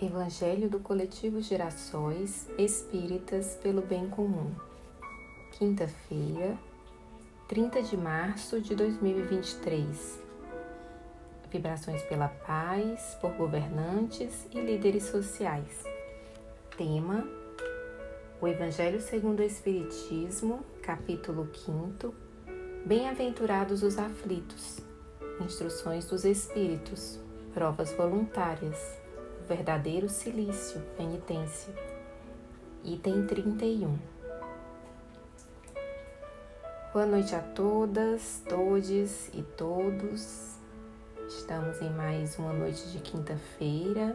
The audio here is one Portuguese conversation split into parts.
Evangelho do Coletivo Gerações Espíritas pelo Bem Comum. Quinta-feira, 30 de março de 2023. Vibrações pela paz, por governantes e líderes sociais. Tema: O Evangelho segundo o Espiritismo, capítulo 5. Bem-aventurados os aflitos. Instruções dos Espíritos. Provas voluntárias verdadeiro silício, penitência. Item 31. Boa noite a todas, todes e todos. Estamos em mais uma noite de quinta-feira,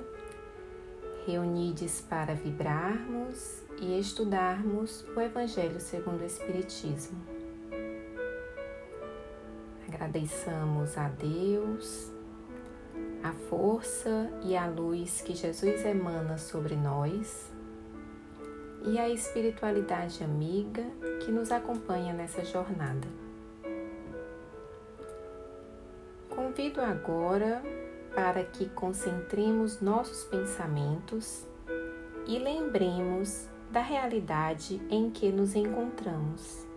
reunidos para vibrarmos e estudarmos o Evangelho segundo o Espiritismo. Agradeçamos a Deus a força e a luz que Jesus emana sobre nós e a espiritualidade amiga que nos acompanha nessa jornada. Convido agora para que concentremos nossos pensamentos e lembremos da realidade em que nos encontramos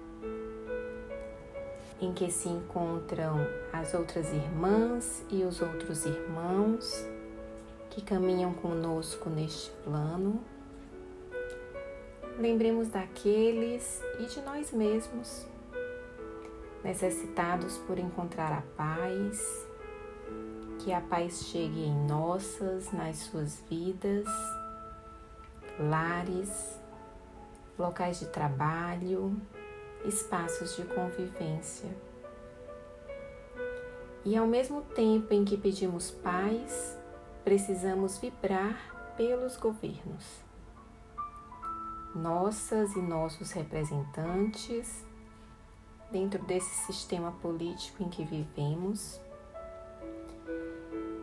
em que se encontram as outras irmãs e os outros irmãos que caminham conosco neste plano. Lembremos daqueles e de nós mesmos, necessitados por encontrar a paz, que a paz chegue em nossas, nas suas vidas, lares, locais de trabalho, espaços de convivência. E ao mesmo tempo em que pedimos paz, precisamos vibrar pelos governos. Nossas e nossos representantes, dentro desse sistema político em que vivemos,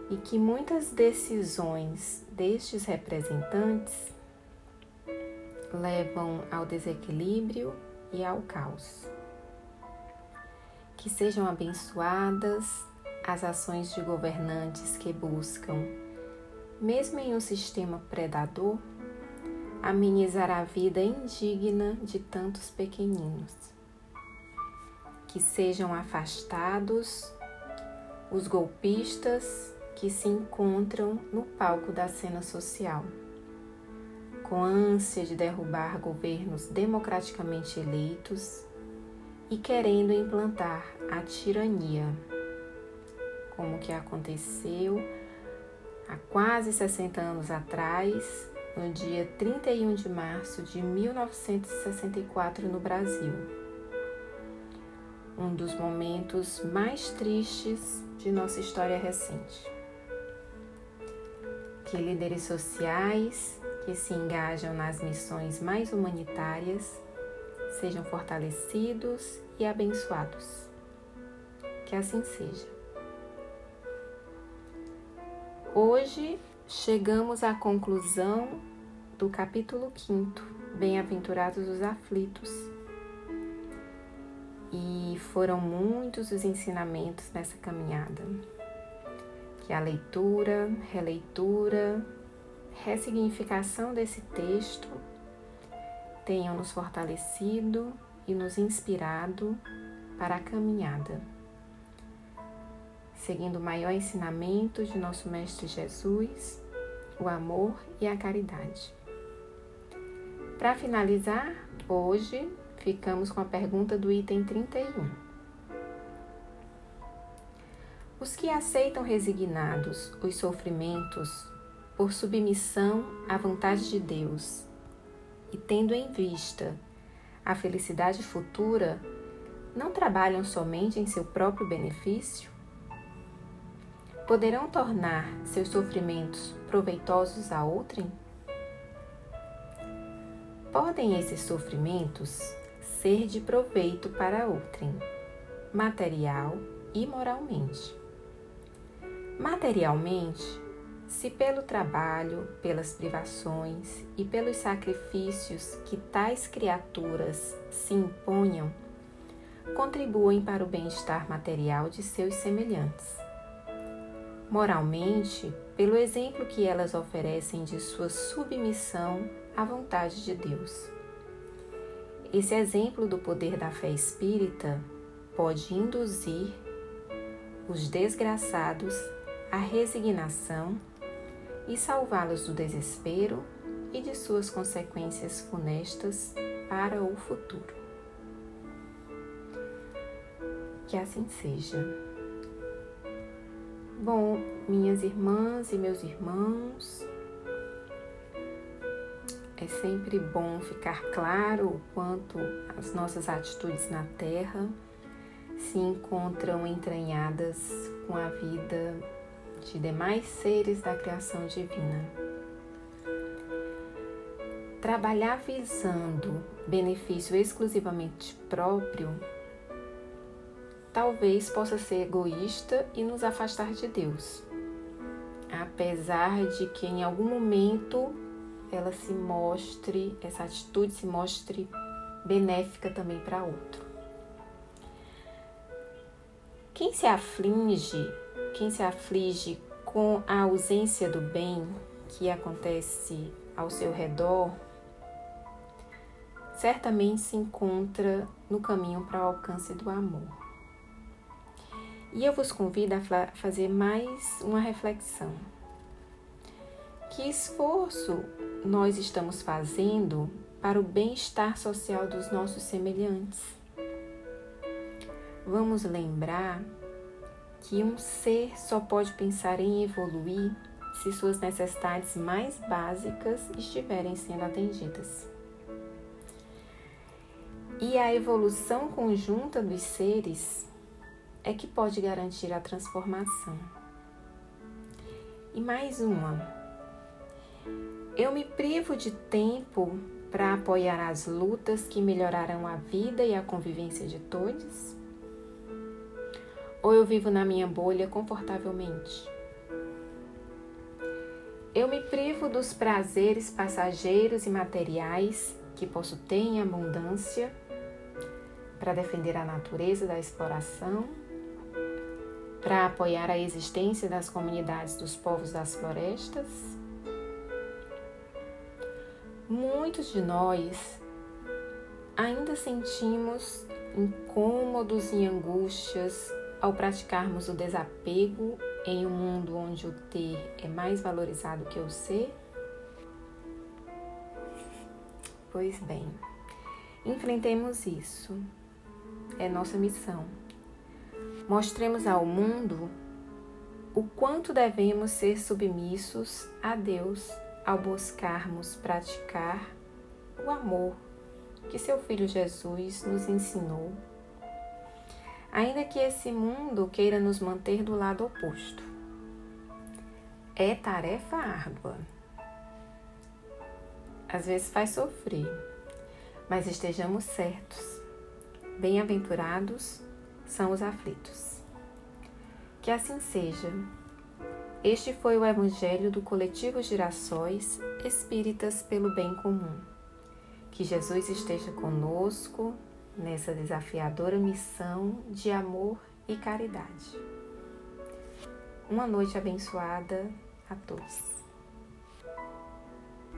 e que muitas decisões destes representantes levam ao desequilíbrio e ao caos. Que sejam abençoadas as ações de governantes que buscam, mesmo em um sistema predador, amenizar a vida indigna de tantos pequeninos. Que sejam afastados os golpistas que se encontram no palco da cena social com ânsia de derrubar governos democraticamente eleitos e querendo implantar a tirania, como que aconteceu há quase 60 anos atrás, no dia 31 de março de 1964 no Brasil. Um dos momentos mais tristes de nossa história recente. Que líderes sociais que se engajam nas missões mais humanitárias sejam fortalecidos e abençoados. Que assim seja. Hoje chegamos à conclusão do capítulo 5, Bem-aventurados os aflitos. E foram muitos os ensinamentos nessa caminhada. Que a leitura, releitura, ressignificação desse texto tenham nos fortalecido e nos inspirado para a caminhada, seguindo o maior ensinamento de nosso Mestre Jesus, o amor e a caridade. Para finalizar, hoje ficamos com a pergunta do item 31. Os que aceitam resignados os sofrimentos por submissão à vontade de Deus e tendo em vista a felicidade futura, não trabalham somente em seu próprio benefício? Poderão tornar seus sofrimentos proveitosos a outrem? Podem esses sofrimentos ser de proveito para outrem, material e moralmente. Materialmente, se pelo trabalho, pelas privações e pelos sacrifícios que tais criaturas se imponham, contribuem para o bem-estar material de seus semelhantes. Moralmente, pelo exemplo que elas oferecem de sua submissão à vontade de Deus. Esse exemplo do poder da fé espírita pode induzir os desgraçados à resignação e salvá-los do desespero e de suas consequências funestas para o futuro. Que assim seja. Bom, minhas irmãs e meus irmãos, é sempre bom ficar claro o quanto as nossas atitudes na Terra se encontram entranhadas com a vida de demais seres da criação divina. Trabalhar visando benefício exclusivamente próprio talvez possa ser egoísta e nos afastar de Deus, apesar de que em algum momento ela se mostre, essa atitude se mostre benéfica também para outro. Quem se aflige, quem se aflige com a ausência do bem que acontece ao seu redor, certamente se encontra no caminho para o alcance do amor. E eu vos convido a fazer mais uma reflexão. Que esforço nós estamos fazendo para o bem-estar social dos nossos semelhantes? Vamos lembrar que um ser só pode pensar em evoluir se suas necessidades mais básicas estiverem sendo atendidas. E a evolução conjunta dos seres é que pode garantir a transformação. E mais uma. Eu me privo de tempo para apoiar as lutas que melhorarão a vida e a convivência de todos? Ou eu vivo na minha bolha confortavelmente? Eu me privo dos prazeres passageiros e materiais que posso ter em abundância para defender a natureza da exploração, para apoiar a existência das comunidades dos povos das florestas. Muitos de nós ainda sentimos incômodos e angústias ao praticarmos o desapego em um mundo onde o ter é mais valorizado que o ser? Pois bem, enfrentemos isso é nossa missão. Mostremos ao mundo o quanto devemos ser submissos a Deus ao buscarmos praticar o amor que seu Filho Jesus nos ensinou. Ainda que esse mundo queira nos manter do lado oposto. É tarefa árdua. Às vezes faz sofrer, mas estejamos certos Bem-aventurados são os aflitos. Que assim seja. Este foi o Evangelho do Coletivo Girassóis Espíritas pelo Bem Comum. Que Jesus esteja conosco nessa desafiadora missão de amor e caridade. Uma noite abençoada a todos.